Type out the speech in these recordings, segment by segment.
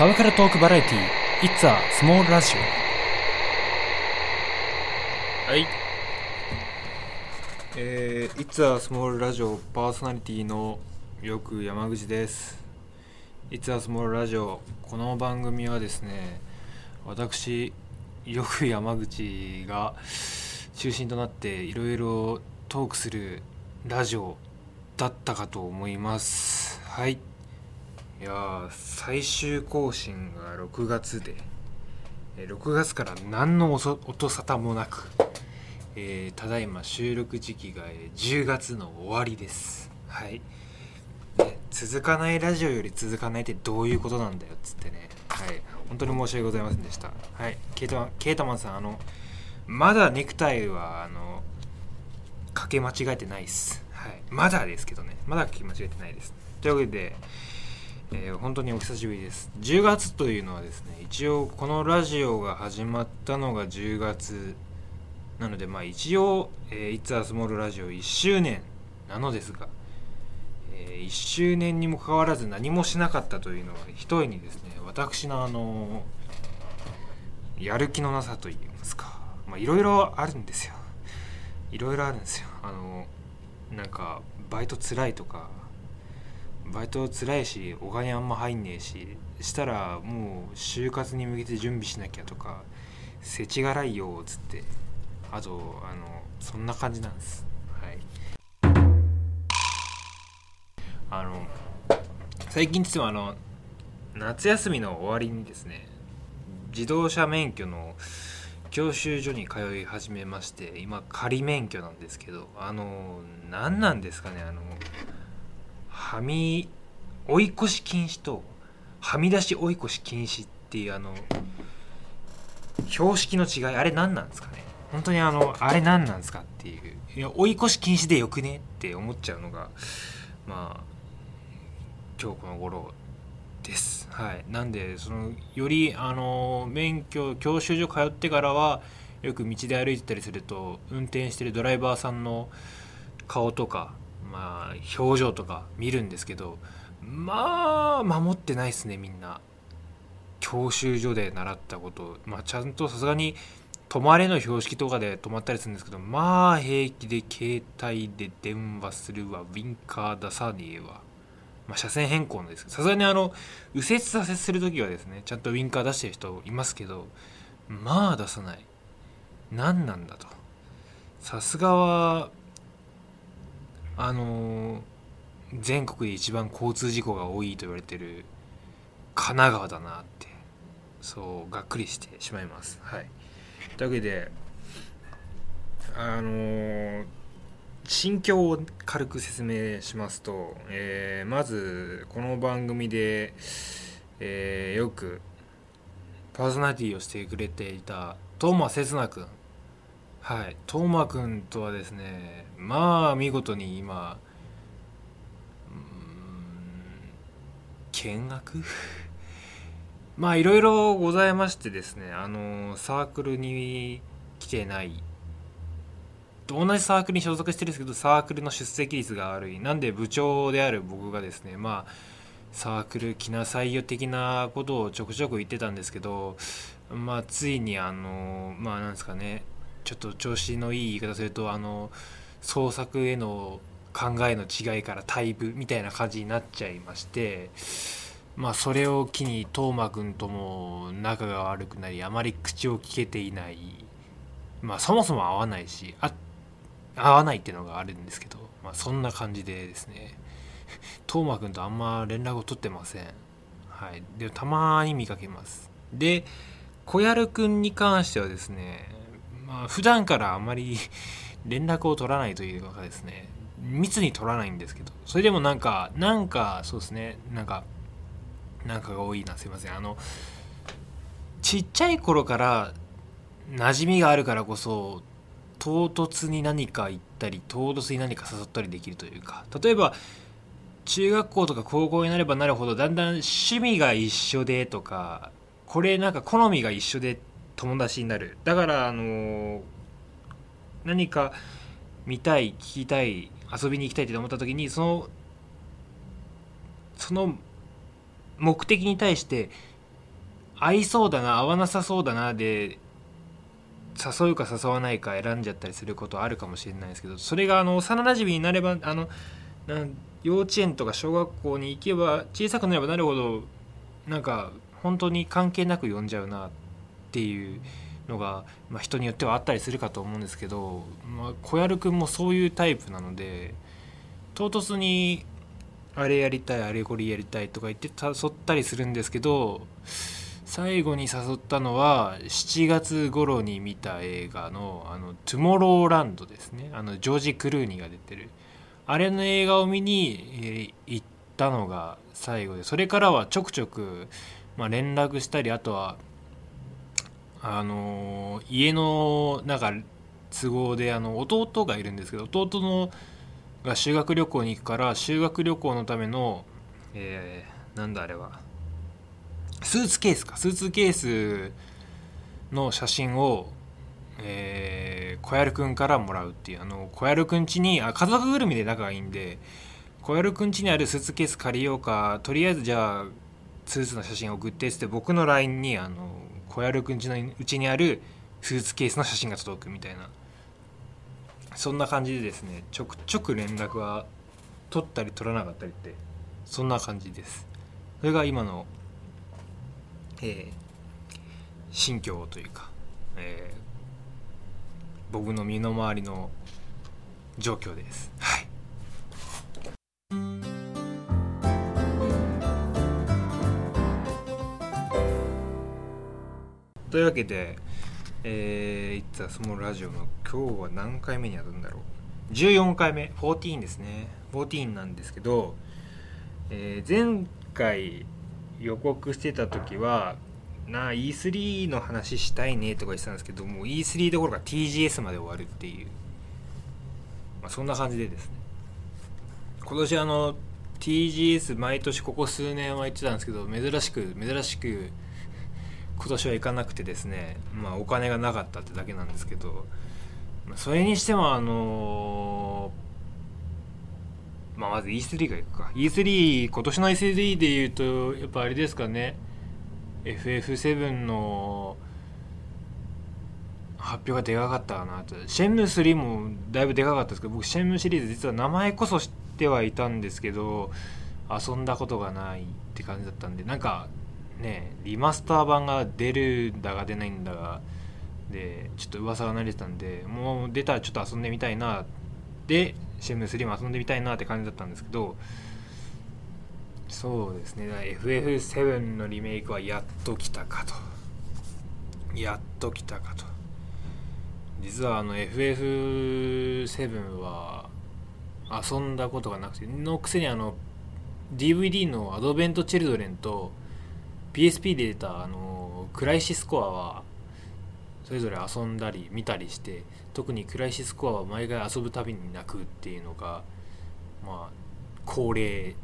サブカルトークバラエティ It's a Small Radio はい。えー、It's a Small Radio パーソナリティのよく山口です。It's a Small Radio この番組はですね私よく山口が中心となっていろいろトークするラジオだったかと思います。はいいやー最終更新が6月で。えー6月から何の音音沙汰もなく、えーただいま収録時期がえー10月の終わりです。はい、ね続かないラジオより続かないってどういうことなんだよっつってね。はい。本当に申し訳ございませんでした。はい。ケータケータマンさんあのまだネクタイはあのかけ間違えてないです。はい。まだですけどね。まだかけ間違えてないです。というわけでえー本当にお久しぶりです。10月というのはですね一応このラジオが始まったのが10月なのでまあ一応「えー、It's a Small ラジオ」1周年なのですが、え1周年にもかかわらず何もしなかったというのはひとえにですね私のあのやる気のなさといいますかまあいろいろあるんですよ。いろいろあるんですよ。あのなんかバイトつらいとかバイトつらいしお金あんま入んねえししたらもう就活に向けて準備しなきゃとかせちがらいよっつって。あとあのそんな感じなんです。はい。あの最近実はあの夏休みの終わりにですね自動車免許の教習所に通い始めまして今仮免許なんですけどあの何なんですかねあのはみ追い越し禁止とはみ出し追い越し禁止っていうあの標識の違いあれ何なんですかね？本当にあのあれ何なんですかっていう。いや追い越し禁止でよくねって思っちゃうのがまあ今日この頃です。はい。なんでそのよりあの免許教習所通ってからはよく道で歩いてたりすると運転してるドライバーさんの顔とかまあ表情とか見るんですけどまあ守ってないですねみんな。教習所で習ったこと。まあちゃんとさすがに止まれの標識とかで止まったりするんですけどまあ平気で携帯で電話するわ。ウィンカー出さねえわ。まあ車線変更のです。さすがにあの右折左折する時はですねちゃんとウィンカー出してる人いますけどまあ出さない。何なんだと。さすがはあのー全国で一番交通事故が多いと言われてる神奈川だなってそうがっくりしてしまいます。はい。というわけであのー心境を軽く説明しますと、えーまずこの番組で、えーよくパーソナリティをしてくれていた東間刹那君はい。東間君とはですねまあ見事に今うん見学？まあいろいろございましてですねあのサークルに来てない。同じサークルに所属してるんですけどサークルの出席率が悪い。なんで部長である僕がですねまあサークル来なさいよ的なことをちょくちょく言ってたんですけどまあついにあのまあなんですかねちょっと調子のいい言い方するとあの創作への考えの違いから退部みたいな感じになっちゃいましてまあそれを機に斗真君とも仲が悪くなりあまり口を聞けていない。まあそもそも合わないしあ合わないっていうのがあるんですけど、まあ、そんな感じでですね。斗真君とあんま連絡を取ってません。はい。でたまに見かけます。で小籔君に関してはですねまあ普段からあまり 連絡を取らないというかですね密に取らないんですけどそれでもなんかなんかそうですねなんかなんかが多いなすいません。あのちっちゃい頃から馴染みがあるからこそ唐突に何か言ったり唐突に何か誘ったりできるというか例えば中学校とか高校になればなるほどだんだん趣味が一緒でとかこれなんか好みが一緒で友達になる。だからあの何か見たい聞きたい遊びに行きたいって思った時にそのその目的に対して合いそうだな合わなさそうだなで誘うか誘わないか選んじゃったりすることあるかもしれないですけどそれがあの幼なじみになればあのな幼稚園とか小学校に行けば小さくなればなるほどなんか本当に関係なく呼んじゃうなっっていうのが、まあ、人によってはあったりするかと思うんですけど、まあ、小籔君もそういうタイプなので唐突にあれやりたいあれこれやりたいとか言って誘ったりするんですけど最後に誘ったのは7月頃に見た映画の「あのトゥモローランド」ですね。あのジョージ・クルーニーが出てる。あれの映画を見に、行ったのが最後でそれからはちょくちょく、まあ、連絡したりあとはあの、家のなんか都合であの弟がいるんですけど弟のが修学旅行に行くから修学旅行のための、えー、なんだあれはスーツケースか。スーツケースの写真を、えー、小籔くんからもらうっていう。あの小籔くん家にあ家族ぐるみで仲がいいんで小籔くん家にあるスーツケース借りようか。とりあえずじゃあスーツの写真送ってっつって僕の LINE にあの小籔くん家のうちにあるスーツケースの写真が届くみたいなそんな感じでですねちょくちょく連絡は取ったり取らなかったりってそんな感じですそれが今のえー、心境というか、えー、僕の身の回りの状況です。はい。というわけで、えー、いつはそのラジオの今日は何回目にやるんだろう。14回目。14ですね。14なんですけど、えー、前回予告してた時はなあ E3 の話したいねとか言ってたんですけどもう E3 どころか TGS まで終わるっていう、まあ、そんな感じでですね。今年あの TGS 毎年ここ数年は行ってたんですけど珍しく珍しく今年は行かなくてですねまあお金がなかったってだけなんですけどそれにしてもあのーまあ、まず E3 がいくか。E3 今年の E3 でいうとやっぱあれですかね。FF7 の発表がでかかったかなと。シェンム3もだいぶでかかったですけど僕シェンムシリーズ実は名前こそ知ってはいたんですけど遊んだことがないって感じだったんでなんかねリマスター版が出るんだが出ないんだがでちょっと噂が慣れてたんでもう出たらちょっと遊んでみたいなでシェム3も遊んでみたいなって感じだったんですけどそうですね FF7 のリメイクはやっと来たかと。やっと来たかと。実はあの FF7 は遊んだことがなくてのくせにあの DVD のアドベント・チルドレンと PSP で出たあのクライシスコアはそれぞれ遊んだり見たりして特にクライシスコアは毎回遊ぶたびに泣くっていうのがまあ恒例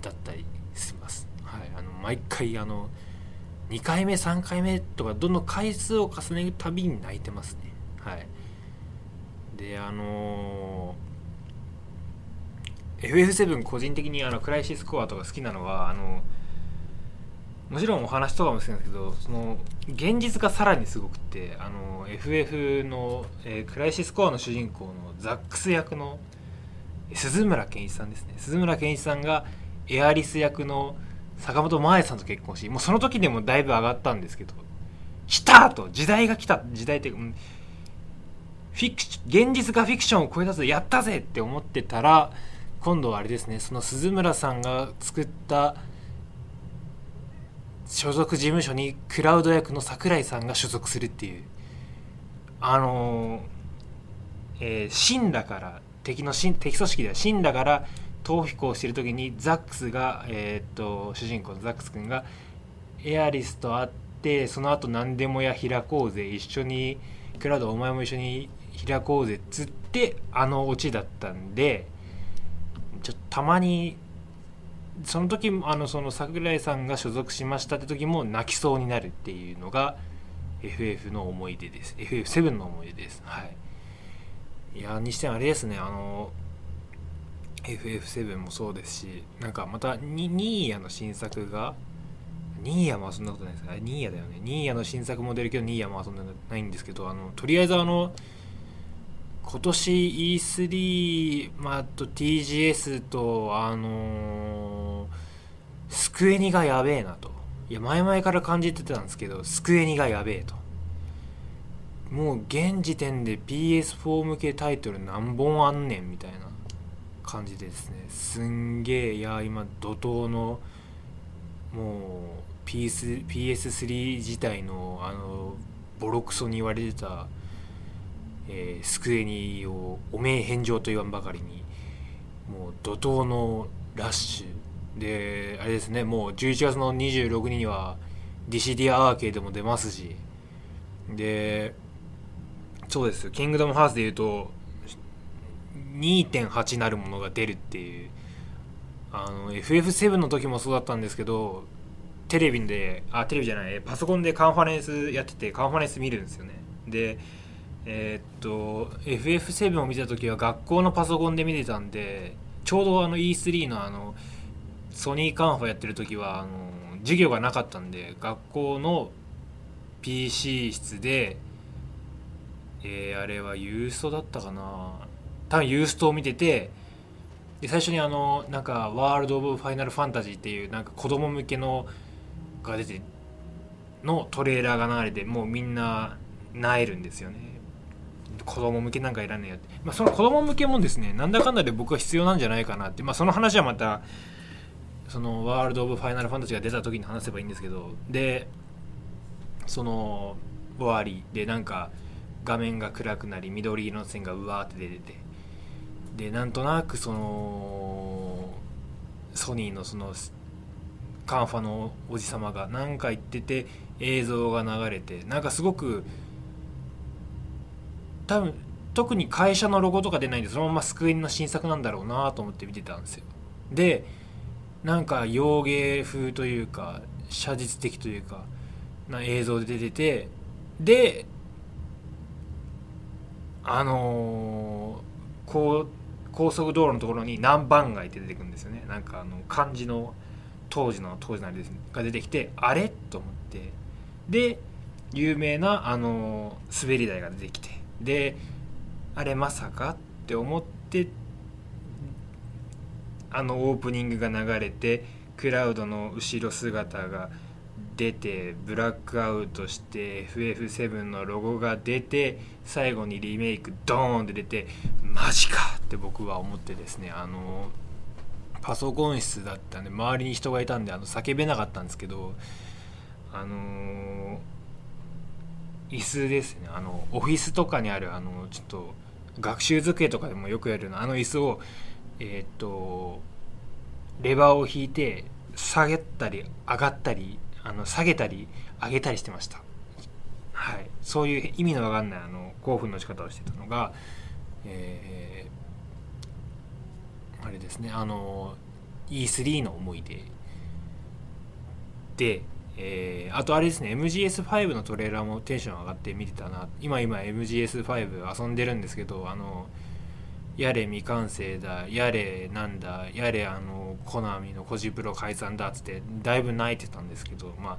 だったりします。はい、あの毎回あの2回目3回目とかどんどん回数を重ねるたびに泣いてますね。はい、であのー、FF7 個人的にあのクライシスコアとか好きなのはあのもちろんお話とかも好きなんですけどその現実がさらにすごくてあの FF の、えー、クライシスコアの主人公のザックス役の鈴村健一さんですね。鈴村健一さんがエアリス役の坂本真綾さんと結婚しもうその時でもだいぶ上がったんですけど来たと時代が来た時代っていうかフィク現実がフィクションを超えたぜやったぜって思ってたら今度はあれですねその鈴村さんが作った所属事務所にクラウド役の櫻井さんが所属するっていう。あの、えー、シンラから敵の敵組織ではシンラから逃避行してる時にザックスが、えー、っと主人公のザックス君がエアリスと会ってその後何でもや開こうぜ一緒にクラウドお前も一緒に開こうぜっつってあのオチだったんでちょっとたまにその時あのその桜井さんが所属しましたって時も泣きそうになるっていうのが FF の思い出です。FF7 の思い出です。はい。いやにしてあれですね。あの FF7 もそうですしなんかまたニーヤの新作がニーヤも遊んだことないですあれニーヤだよね。ニーヤの新作も出るけどニーヤも遊んでないんですけどあのとりあえずあの今年 E3、まあ、と TGS とあのースクエニがやべえなと。いや前々から感じてたんですけどスクエニがやべえと。もう現時点で PS4 向けタイトル何本あんねんみたいな感じでですね。すんげえいや今怒涛のもう PS PS3 自体のあのボロクソに言われてた、えースクエニをおめえ返上と言わんばかりにもう怒涛のラッシュであれですねもう11月の26日には DCD アーケードも出ますしでそうですキングダムハーツでいうと2.8なるものが出るっていうあの FF7 の時もそうだったんですけどテレビであテレビじゃないパソコンでカンファレンスやっててカンファレンス見るんですよね。でえーっと FF7 を見た時は学校のパソコンで見てたんでちょうどあの E3 のあのソニーカンファやってる時はあの授業がなかったんで学校の PC 室でえーあれはユーストだったかな。多分ユーストを見ててで最初にあのなんか「ワールド・オブ・ファイナル・ファンタジー」っていうなんか子供向けのが出てのトレーラーが流れてもうみんな萎えるんですよね。子供向けなんかいらねえよって、まあ、その子供向けもですねなんだかんだで僕は必要なんじゃないかなって、まあ、その話はまたそのワールド・オブ・ファイナル・ファンタジーが出た時に話せばいいんですけど。でその終わりでなんか画面が暗くなり緑色の線がうわーって出てて。でなんとなくそのソニーのそのカンファのおじさまが何か言ってて映像が流れてなんかすごく多分特に会社のロゴとか出ないんでそのままスクエニの新作なんだろうなと思って見てたんですよ。でなんか洋芸風というか写実的というかな映像で出ててであのーこう高速道路のところに南蛮街って出てくるんですよね。なんかあの漢字の当時の当時のあれです、ね、が出てきてあれ？と思って。で有名なあのー滑り台が出てきて。であれまさか？って思ってあのオープニングが流れてクラウドの後ろ姿が出てブラックアウトして FF7 のロゴが出て最後にリメイクドーンって出てマジかって僕は思ってですねあのパソコン室だったんで周りに人がいたんであの叫べなかったんですけどあの椅子ですね。あのオフィスとかにあるあのちょっと学習机とかでもよくやるようなあの椅子をえーっとレバーを引いて下げたり上がったりあの下げたり上げたりしてました。はい。そういう意味のわかんないあの興奮の仕方をしてたのがえーあれですね。あの E3 の思い出で、えーあとあれですね MGS5 のトレーラーもテンション上がって見てたな。今今 MGS5 遊んでるんですけどあのやれ未完成だやれなんだやれあのコナミのコジプロ解散だっつってだいぶ泣いてたんですけどまあ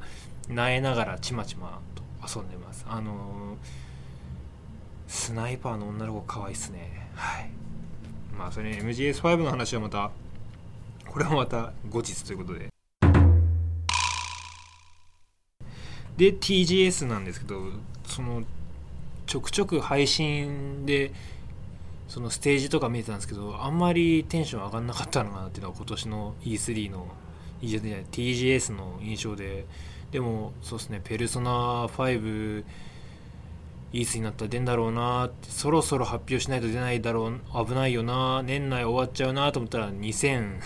泣えながらちまちまと遊んでます。あのスナイパーの女の子可愛いっすね。はい。まあそれ MGS5 の話はまたこれはまた後日ということで。で TGS なんですけどそのちょくちょく配信でそのステージとか見てたんですけどあんまりテンション上がんなかったのかなっていうのが今年の E3 の E じゃない TGS の印象で。でもそうですねペルソナ5いいつになったら出んだろうなってそろそろ発表しないと出ないだろう危ないよな年内終わっちゃうなと思ったら2016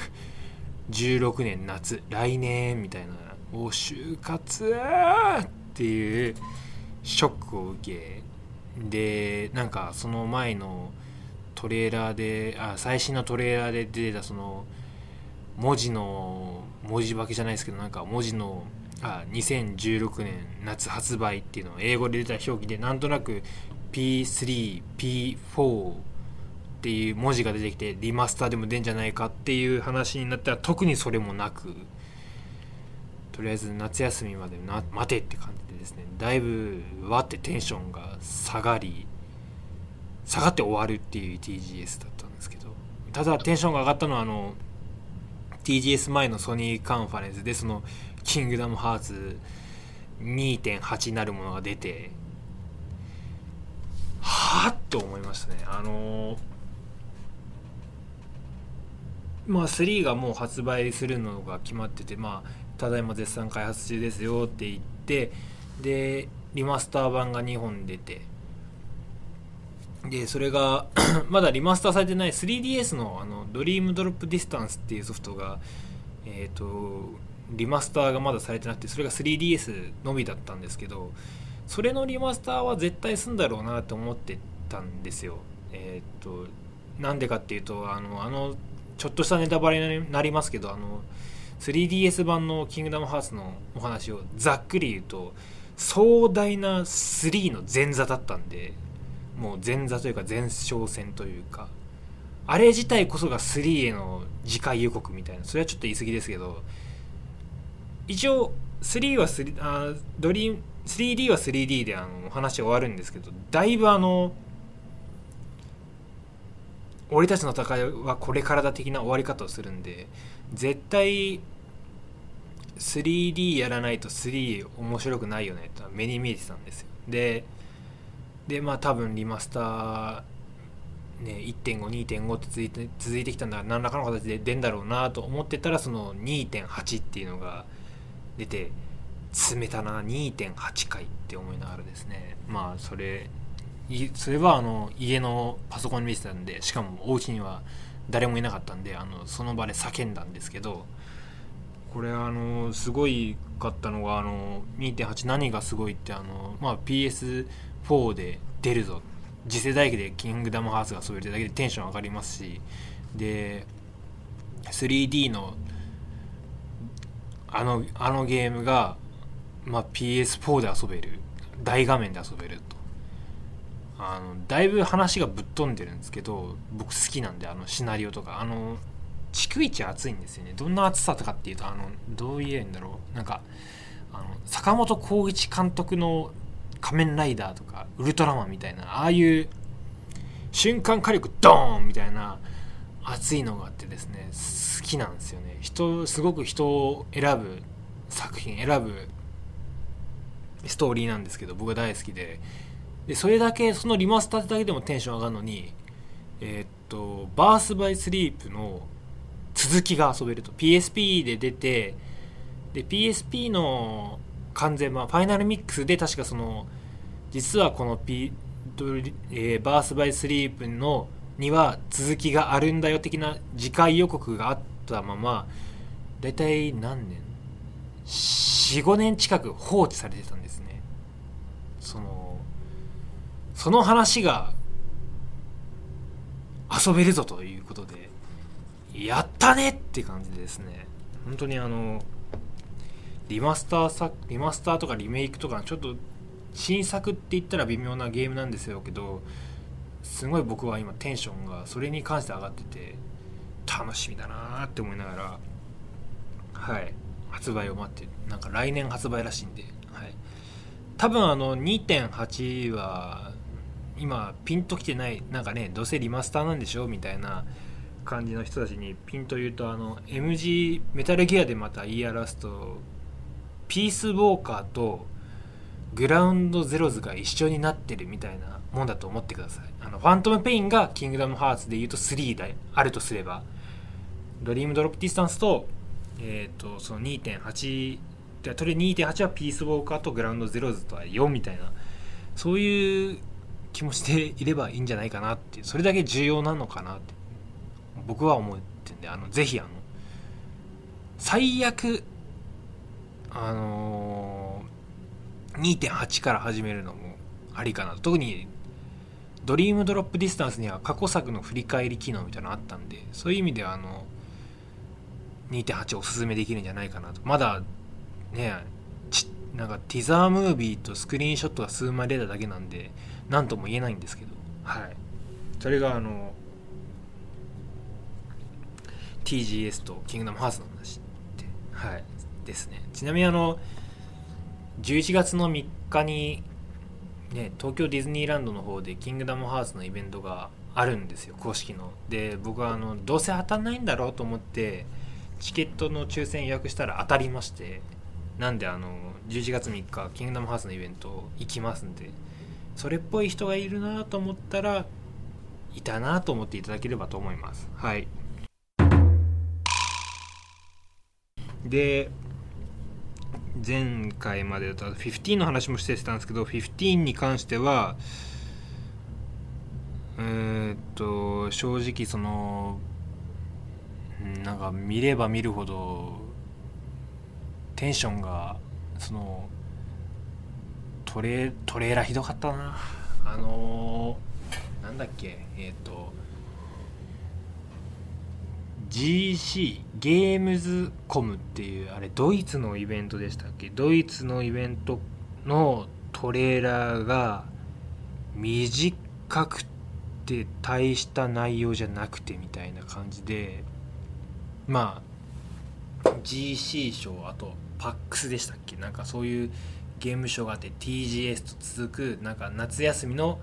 年夏来年みたいな。お就活っていうショックを受けでなんかその前のトレーラーであ最新のトレーラーで出てたその文字の文字化けじゃないですけどなんか文字のあ2016年夏発売っていうのを英語で出た表記でなんとなく P3P4 っていう文字が出てきてリマスターでも出んじゃないかっていう話になったら特にそれもなく。とりあえず夏休みまでな待てって感じでですねだいぶわってテンションが下がり下がって終わるっていう TGS だったんですけどただテンションが上がったのはあの TGS 前のソニーカンファレンスでその「キングダムハーツ2.8」なるものが出てはあと思いましたね。あのまあ3がもう発売するのが決まっててまあただいま絶賛開発中ですよって言ってでリマスター版が2本出てでそれが まだリマスターされてない 3DS のあのドリームドロップディスタンスっていうソフトがえっ、ー、とリマスターがまだされてなくてそれが 3DS のみだったんですけどそれのリマスターは絶対すんだろうなと思ってたんですよ。えっ、ー、となんでかっていうとあのあのちょっとしたネタバレになりますけどあの 3DS 版の「キングダムハーツ」のお話をざっくり言うと壮大な3の前座だったんでもう前座というか前哨戦というかあれ自体こそが3への次回予告みたいなそれはちょっと言い過ぎですけど一応3は3あドリー 3D は 3D であの話終わるんですけどだいぶあの俺たちの戦いはこれからだ的な終わり方をするんで絶対 3D やらないと3面白くないよねと目に見えてたんですよ。ででまあ多分リマスターね、1.52.5って続いて続いてきたんだ何らかの形で出んだろうなと思ってたらその2.8っていうのが出て詰めたな2.8回って思いながらですねまあそれそれはあの家のパソコンに見てたんでしかもお家には誰もいなかったんであのその場で叫んだんですけどこれあのすごいかったのがあの2.8何がすごいってあの、まあ、PS4 で出るぞ。次世代機で「キングダムハーツ」が遊べるだけでテンション上がりますし。で 3D のあのあのゲームが、まあ、PS4 で遊べる。大画面で遊べると。あのだいぶ話がぶっ飛んでるんですけど僕好きなんであのシナリオとか。あの逐一熱いんですよね。どんな熱さとかっていうとあのどう言えんだろう。なんかあの坂本浩一監督の「仮面ライダー」とか「ウルトラマン」みたいなああいう瞬間火力ドーンみたいな熱いのがあってですね好きなんですよね。人すごく人を選ぶ作品選ぶストーリーなんですけど僕は大好きででそれだけそのリマスターだけでもテンション上がるのにえー、っとバース・バイ・スリープの続きが遊べると。PSP で出てで PSP の完全版ファイナルミックスで確かその実はこの、P えー、バース・バイ・スリープのには続きがあるんだよ的な次回予告があったまま大体何年？45年近く放置されてたんですねそのその話が遊べるぞということでやったねって感じですね。本当にあのリマスターさリマスターとかリメイクとかちょっと新作って言ったら微妙なゲームなんですよけどすごい僕は今テンションがそれに関して上がってて楽しみだなって思いながらはい発売を待ってなんか来年発売らしいんで、はい、多分あの2.8は今ピンときてないなんかねどうせリマスターなんでしょみたいな感じの人たちにピンと言うとあの MG メタルギアでまた言い表すとピースウォーカーとグラウンドゼロズが一緒になってるみたいなもんだと思ってください。あのファントムペインがキングダムハーツで言うと3であるとすれば。ドリームドロップディスタンスと,、えーと、その2.8とりあえず2.8はピースウォーカーとグラウンドゼロズとは4みたいな。そういう気もしていればいいんじゃないかなってそれだけ重要なのかなって僕は思ってんであのぜひあの最悪あのー、2.8から始めるのもありかな特にドリームドロップディスタンスには過去作の振り返り機能みたいなのあったんでそういう意味ではあの2.8おすすめできるんじゃないかなと。まだねなんかティザームービーとスクリーンショットが数枚出ただけなんで何とも言えないんですけど。はい。それがあの TGS とキングダムハーツの話ではい。ですね。ちなみにあの11月の3日にね東京ディズニーランドの方でキングダムハーツのイベントがあるんですよ公式の。で僕はあのどうせ当たんないんだろうと思ってチケットの抽選予約したら当たりましてなんであの11月3日キングダムハーツのイベント行きますんでそれっぽい人がいるなと思ったらいたなと思っていただければと思います。はい。で前回までだと15の話もしてたんですけど15に関してはえー、っと正直そのなんか見れば見るほどテンションがそのトレトレーラーひどかったな。あのー、なんだっけえー、っと GC ゲームズコムっていうあれドイツのイベントでしたっけ？ドイツのイベントのトレーラーが短くて大した内容じゃなくてみたいな感じでまあ GC 賞あとパックスでしたっけ？なんかそういうゲームショーがあって TGS と続くなんか夏休みの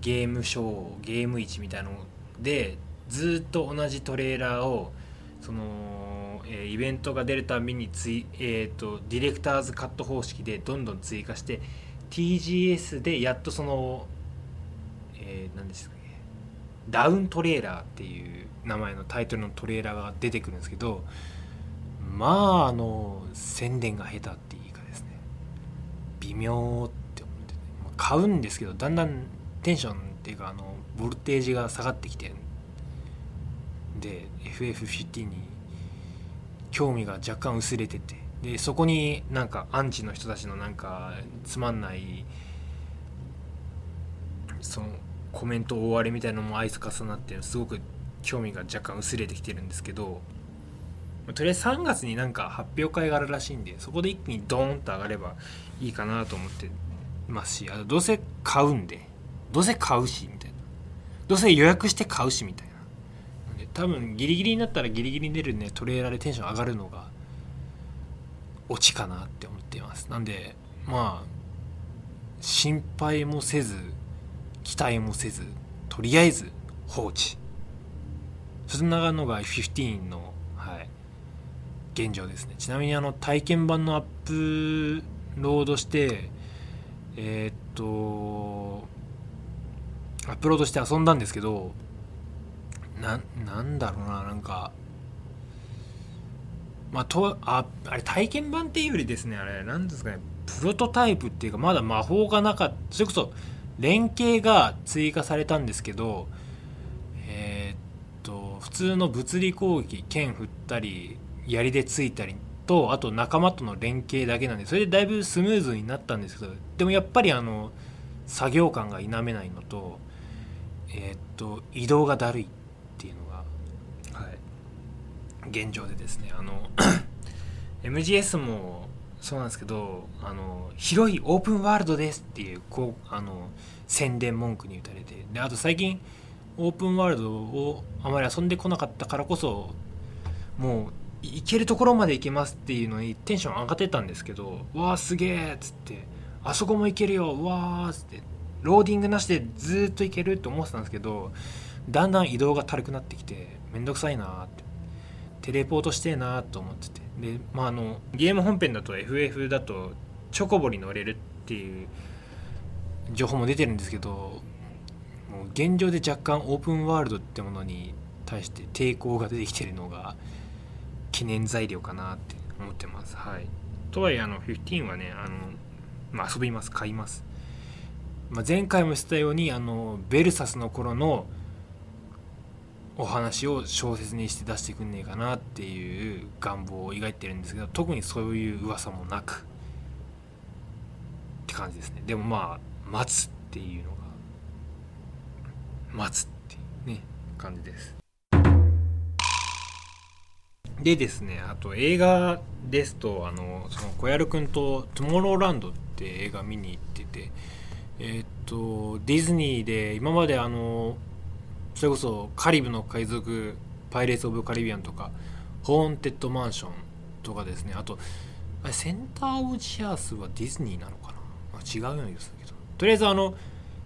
ゲームショーゲーム市みたいなのでずっと同じトレーラーをその、えー、イベントが出るたびについ、えーと、ディレクターズカット方式でどんどん追加して TGS でやっとその、えー、何ですかねダウントレーラーっていう名前のタイトルのトレーラーが出てくるんですけどまああの宣伝が下手って微妙って思って、買うんですけどだんだんテンションっていうかあのボルテージが下がってきてで FF15 に興味が若干薄れててでそこになんかアンチの人たちのなんかつまんないそのコメント大荒れみたいなのもアイス重なってすごく興味が若干薄れてきてるんですけどとりあえず3月になんか発表会があるらしいんでそこで一気にドーンと上がればいいかなと思ってますしあどうせ買うんでどうせ買うしみたいな。どうせ予約して買うしみたいな。多分ギリギリになったらギリギリに出るねトレーラーでテンション上がるのがオチかなって思っています。なんでまあ心配もせず期待もせずとりあえず放置。そんなのが15の、現状ですね。ちなみにあの体験版のアップロードしてえー、っとアップロードして遊んだんですけどななんだろうななんかまあとああれ体験版っていうよりですねあれなんですかねプロトタイプっていうかまだ魔法がなかったそれこそ連携が追加されたんですけどえー、っと普通の物理攻撃剣振ったり槍でついたりとあと仲間との連携だけなんでそれでだいぶスムーズになったんですけどでもやっぱりあの作業感が否めないのとえー、っと移動がだるい現状でですねあの MGS もそうなんですけどあの広いオープンワールドですっていうこうあの宣伝文句に打たれてであと最近オープンワールドをあまり遊んでこなかったからこそもう行けるところまで行けますっていうのにテンション上がってたんですけど「わあすげえ!」っつって「あそこも行けるよわあ!」っつってローディングなしでずっと行けるって思ってたんですけどだんだん移動が軽くなってきてめんどくさいなってテレポートしてえなと思っててで、まあ、あのゲーム本編だと FF だとチョコボに乗れるっていう情報も出てるんですけどもう現状で若干オープンワールドってものに対して抵抗が出てきてるのが懸念材料かなって思ってます。はい、とはいえあの15はねあの、まあ、遊びます買います。まあ、前回も言ったようにあのベルサスの頃のお話を小説にして出してくんねえかなっていう願望を描いてるんですけど特にそういう噂もなくって感じですねでもまあ待つっていうのが待つっていうね感じですでですねあと映画ですとあのその小籔君と「トゥモローランド」って映画見に行っててえ、っとディズニーで今まであのそれこそカリブの海賊パイレーツ・オブ・カリビアンとかホーンテッド・マンションとかですねあとあセンター・オブ・ジアースはディズニーなのかな、まあ、違うような気がするけど。とりあえずあの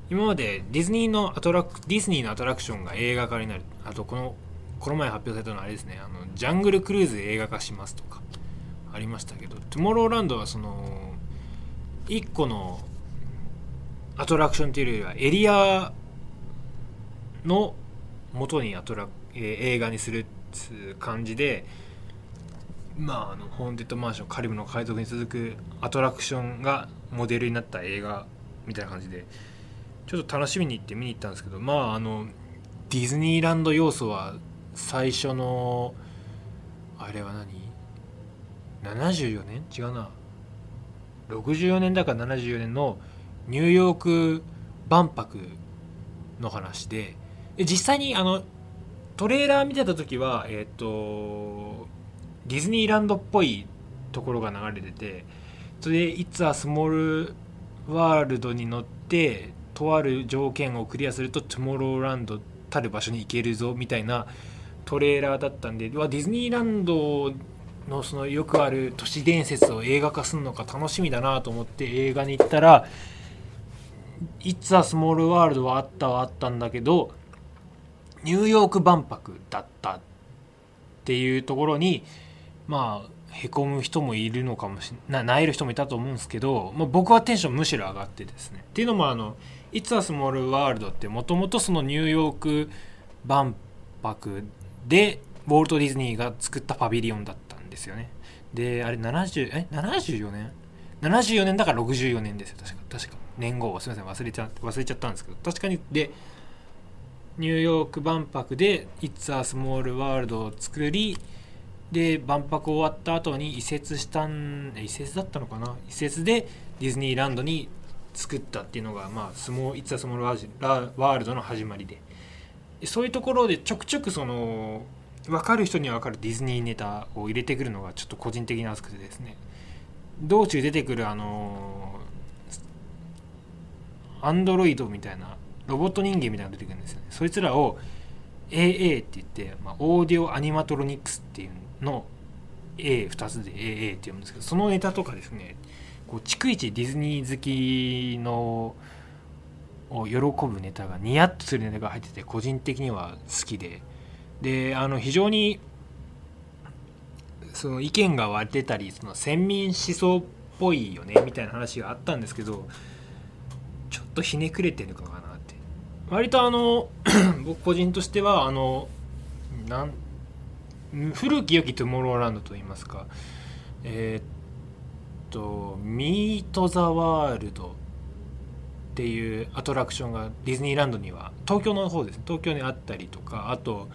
今までディズニーのアトラクディズニーのアトラクションが映画化になる。あとこのこの前発表されたのはあれですね。あのジャングルクルーズ映画化しますとかありましたけどトゥモローランドはその1個のアトラクションというよりはエリアの元にアトラ、えー映画にするっていう感じでまああのホーンテッドマンションカリブの海賊に続くアトラクションがモデルになった映画みたいな感じでちょっと楽しみに行って見に行ったんですけどまああのディズニーランド要素は最初のあれは何？74年？違うな。64年だから74年のニューヨーク万博の話でで実際にあのトレーラー見てた時はえっ、とディズニーランドっぽいところが流れててそれで「It's a Small World」に乗ってとある条件をクリアするとトゥモローランドたる場所に行けるぞみたいなトレーラーだったんでディズニーランドのそのよくある都市伝説を映画化するのか楽しみだなと思って映画に行ったら「It's a Small World」はあったはあったんだけどニューヨーク万博だったっていうところにまあへこむ人もいるのかもしれない泣える人もいたと思うんですけど、まあ、僕はテンションむしろ上がってですね。っていうのもあの「It's a Small World」ってもともとそのニューヨーク万博でウォルト・ディズニーが作ったパビリオンだったんですよね。であれ70え74年？74年だから64年ですよ確か。確か。年号はすみません忘れちゃ忘れちゃったんですけど。確かにでニューヨーク万博で「It's a Small World」を作りで万博終わった後に移設したん移設だったのかな？移設でディズニーランドに作ったっていうのがまあスモー「It's a Small World」の始まりでで。そういうところでちょくちょくその分かる人には分かるディズニーネタを入れてくるのがちょっと個人的に熱くてですね。道中出てくるあのアンドロイドみたいなロボット人間みたいなのが出てくるんですよね。そいつらを AA って言って、まあ、オーディオアニマトロニクスっていうの A2 つで AA って読むんですけどそのネタとかですねこう逐一ディズニー好きのを喜ぶネタがニヤッとするネタが入ってて個人的には好きで。であの非常にその意見が割れてたりその先民思想っぽいよねみたいな話があったんですけどちょっとひねくれてるのかなって。割とあの 僕個人としてはあのなん古き良きトゥモローランドといいますかえーっとミート・ザ・ワールド。っていうアトラクションがディズニーランドには東京の方ですね。東京にあったりとかあと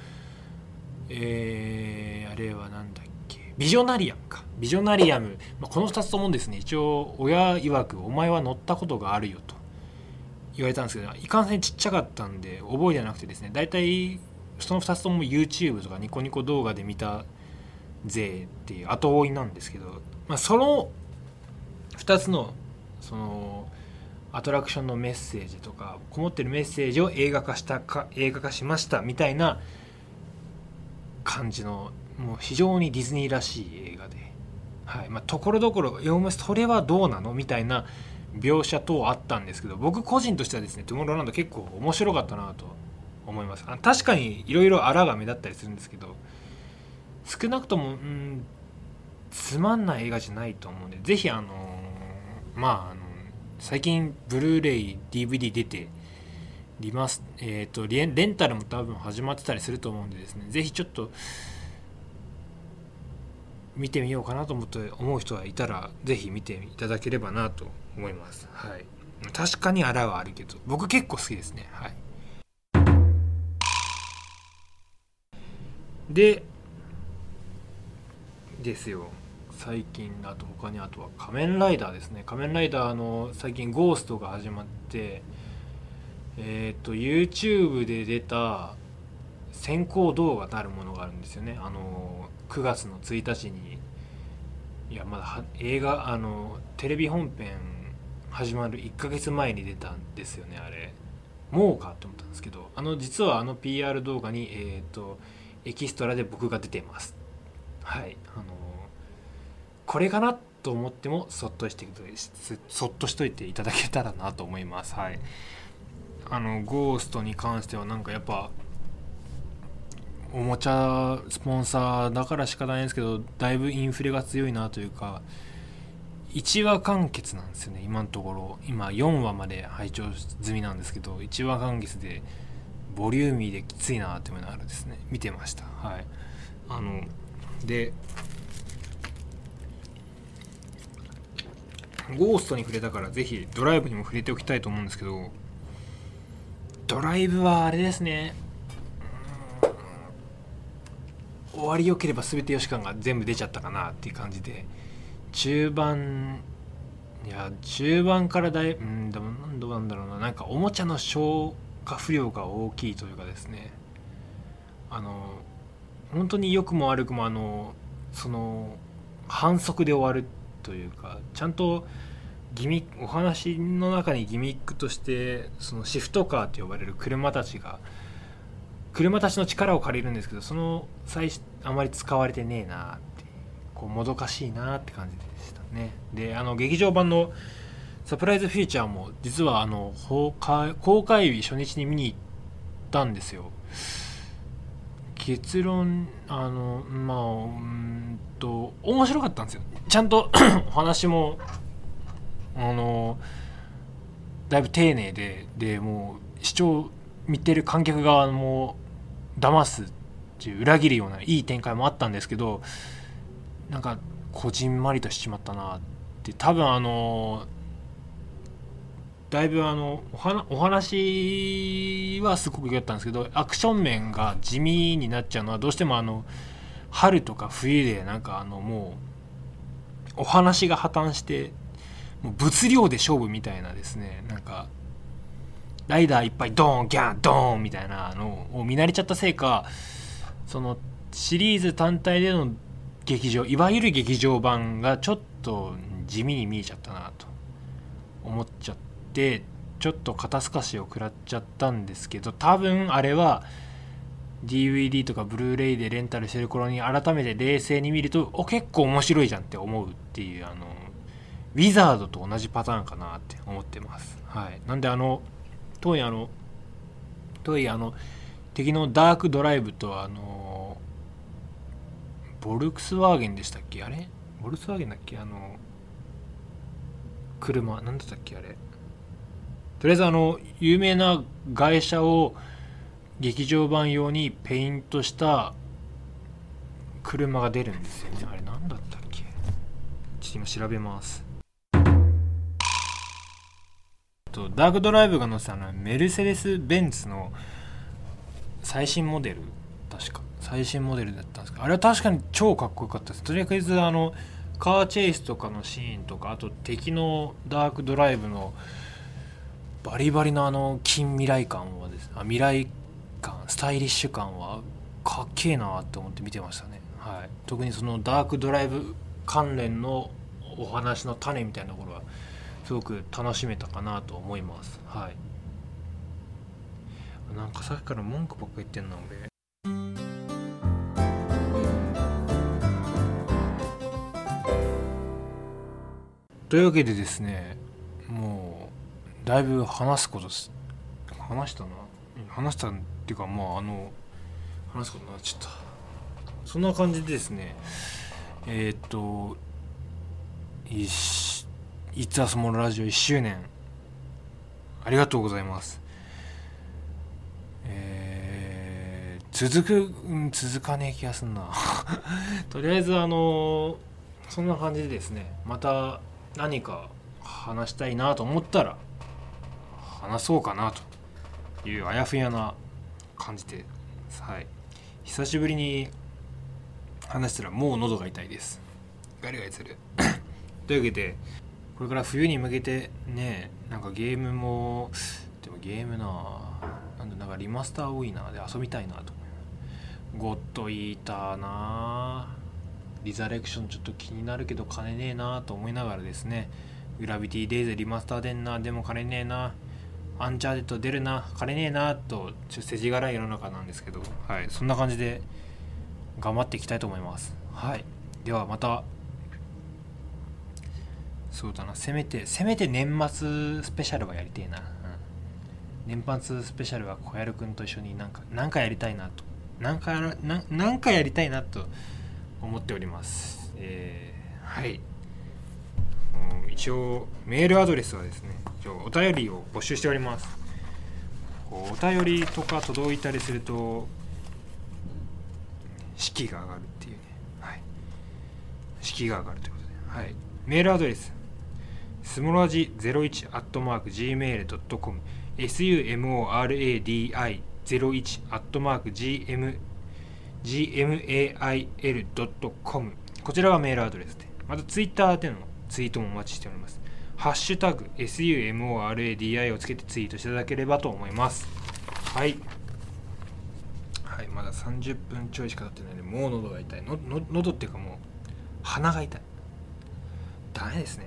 えーあれはなんだっけ。ビジョナリアムか。ビジョナリアム、まあ、この2つともですね一応親曰く「お前は乗ったことがあるよ」と。言われたんですけどいかんせんちっちゃかったんで覚えてなくてですね大体その2つとも YouTube とかニコニコ動画で見た勢っていう後追いなんですけど、まあ、その2つのそのアトラクションのメッセージとかこもってるメッセージを映画化したか映画化しましたみたいな感じのもう非常にディズニーらしい映画で、はい。ま、ところどころ「いやお前それはどうなの?」みたいな描写等あったんですけど僕個人としてはですね「トゥモローランド」結構面白かったなと思います。あ確かにいろいろあらが目立ったりするんですけど少なくとも、うん、つまんない映画じゃないと思うんでぜひあのーまああの最近ブルーレイ DVD 出てリマス、えー、とレンレンタルも多分始まってたりすると思うんでですね。ぜひちょっと見てみようかなと思って思う人がいたらぜひ見ていただければなと思います。はい。確かにあらはあるけど。僕結構好きですね。はい。でですよ。最近あと他にあとは仮面ライダーですね。仮面ライダーの最近ゴーストが始まってえっ、と YouTube で出た先行動画なるものがあるんですよね。あの9月の1日に。いやまだは映画あのテレビ本編始まる1ヶ月前に出たんですよねあれ。もうかって思ったんですけど。あの実はあの PR 動画にえっ、とエキストラで僕が出てます。はい。あのこれかなと思ってもそっとしてそっとしといていただけたらなと思います。はい。あのゴーストに関してはなんかやっぱおもちゃスポンサーだからしかないんですけどだいぶインフレが強いなというか1話完結なんですよね今のところ。今4話まで拝聴済みなんですけど1話完結でボリューミーできついなっていうのがあるんですね。見てました。はい。あのでゴーストに触れたからぜひドライブにも触れておきたいと思うんですけどドライブはあれですね。終わりよければ全てよし感が全部出ちゃったかなっていう感じで。中盤いや中盤からだいうんでもどうなんだろうな。なんかおもちゃの消化不良が大きいというかですね。あの本当に良くも悪くもあのその反則で終わるというかちゃんとギミお話の中にギミックとしてそのシフトカーと呼ばれる車たちが車たちの力を借りるんですけどその最あまり使われてねえなってこうもどかしいなって感じでしたね。であの劇場版のサプライズフィーチャーも実はあの公開日初日に見に行ったんですよ。結論あのまあうんと面白かったんですよ。ちゃんと お話もあのだいぶ丁寧ででもう視聴見てる観客側も騙すっていう裏切るようないい展開もあったんですけどなんかこじんまりとしちまったなって。多分あのだいぶあのお話はすごく良かったんですけどアクション面が地味になっちゃうのはどうしてもあの春とか冬でなんかあのもうお話が破綻してもう物量で勝負みたいなですねなんかライダーいっぱいドーンギャンドーンみたいなのを見慣れちゃったせいかそのシリーズ単体での劇場いわゆる劇場版がちょっと地味に見えちゃったなと思っちゃってちょっと肩透かしを食らっちゃったんですけど多分あれは DVD とかブルーレイでレンタルしてる頃に改めて冷静に見るとお結構面白いじゃんって思うっていうあのウィザードと同じパターンかなって思ってます。はい、なんであの当時あの当時あの敵のダークドライブとあのボルクスワーゲンでしたっけ？あれ？ボルクスワーゲンだっけ？あの車なんだったっけあれ？とりあえずあの有名な会社を劇場版用にペイントした車が出るんですよね。あれ何だったっけ？ちょっと今調べます。とダークドライブが載せたのはメルセデス・ベンツの最新モデル。確か。最新モデルだったんですけど。あれは確かに超かっこよかったです。とりあえずあのカーチェイスとかのシーンとかあと敵のダークドライブのバリバリのあの近未来感はですね未来感スタイリッシュ感はかっけえなって思って見てましたね、はい、特にそのダークドライブ関連のお話の種みたいなところはすごく楽しめたかなと思います。はい。なんかさっきから文句ばっか言ってんな俺。というわけでですねもうだいぶ話すことす話したな？話したっていうかまああの話すことになっちゃった。そんな感じでですねえっ、といいつはスモールラジオ1周年。ありがとうございます。えー、続く、うん、続かねえ気がすんな。とりあえずあのそんな感じでですねまた何か話したいなと思ったら話そうかなというあやふやな感じで。はい。久しぶりに話したらもう喉が痛いです。ガリガリする。というわけでこれから冬に向けてねなんかゲームもでもゲームななんだなんかリマスター多いなで遊びたいなと。ゴッドイーターな。リザレクションちょっと気になるけど金ねえなと思いながらですね。グラビティデイズリマスターでんな。でも金ねえなアンチャーテッド出るな金ねえなとちょっと世知辛い世の中なんですけどはいそんな感じで頑張っていきたいと思います。はいではまたそうだなせめてせめて年末スペシャルはやりてえな、うん、年末スペシャルは小籔くんと一緒になんかなんかやりたいなとなんかやらななんかやりたいなと思っております。えー、はい。一応メールアドレスはですね一応お便りを募集しております。お便りとか届いたりすると士気が上がるっていうね。はい。士気が上がるということで。はい。メールアドレス。スモラジ01アットマーク Gmail.com sumoradi01 アットマーク gm gmail.com こちらがメールアドレスで。またツイッターでのツイートもお待ちしております。ハッシュタグ SUMORADI をつけてツイートしていただければと思います。はい。はいまだ30分ちょいしか経ってないのでもう喉が痛い。喉っていうかもう鼻が痛い。ダメですね。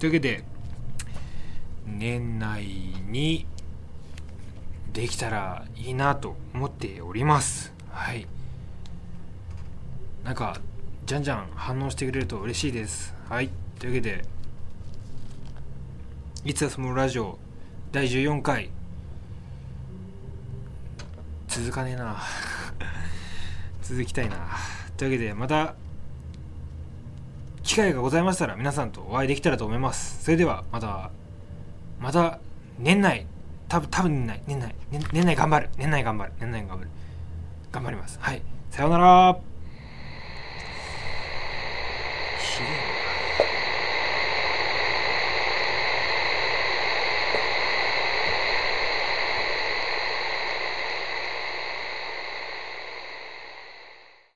というわけで年内にできたらいいなと思っております。はい。なんかじゃんじゃん反応してくれると嬉しいです。はい。というわけで「いつはそのラジオ」第14回。続かねえな。続きたいな。というわけでまた機会がございましたら皆さんとお会いできたらと思います。それではまたまた年内。多分多分年内。年内。年年内頑張る。年内頑張る。年内頑張る。頑張ります。はい。さようなら。ひでえ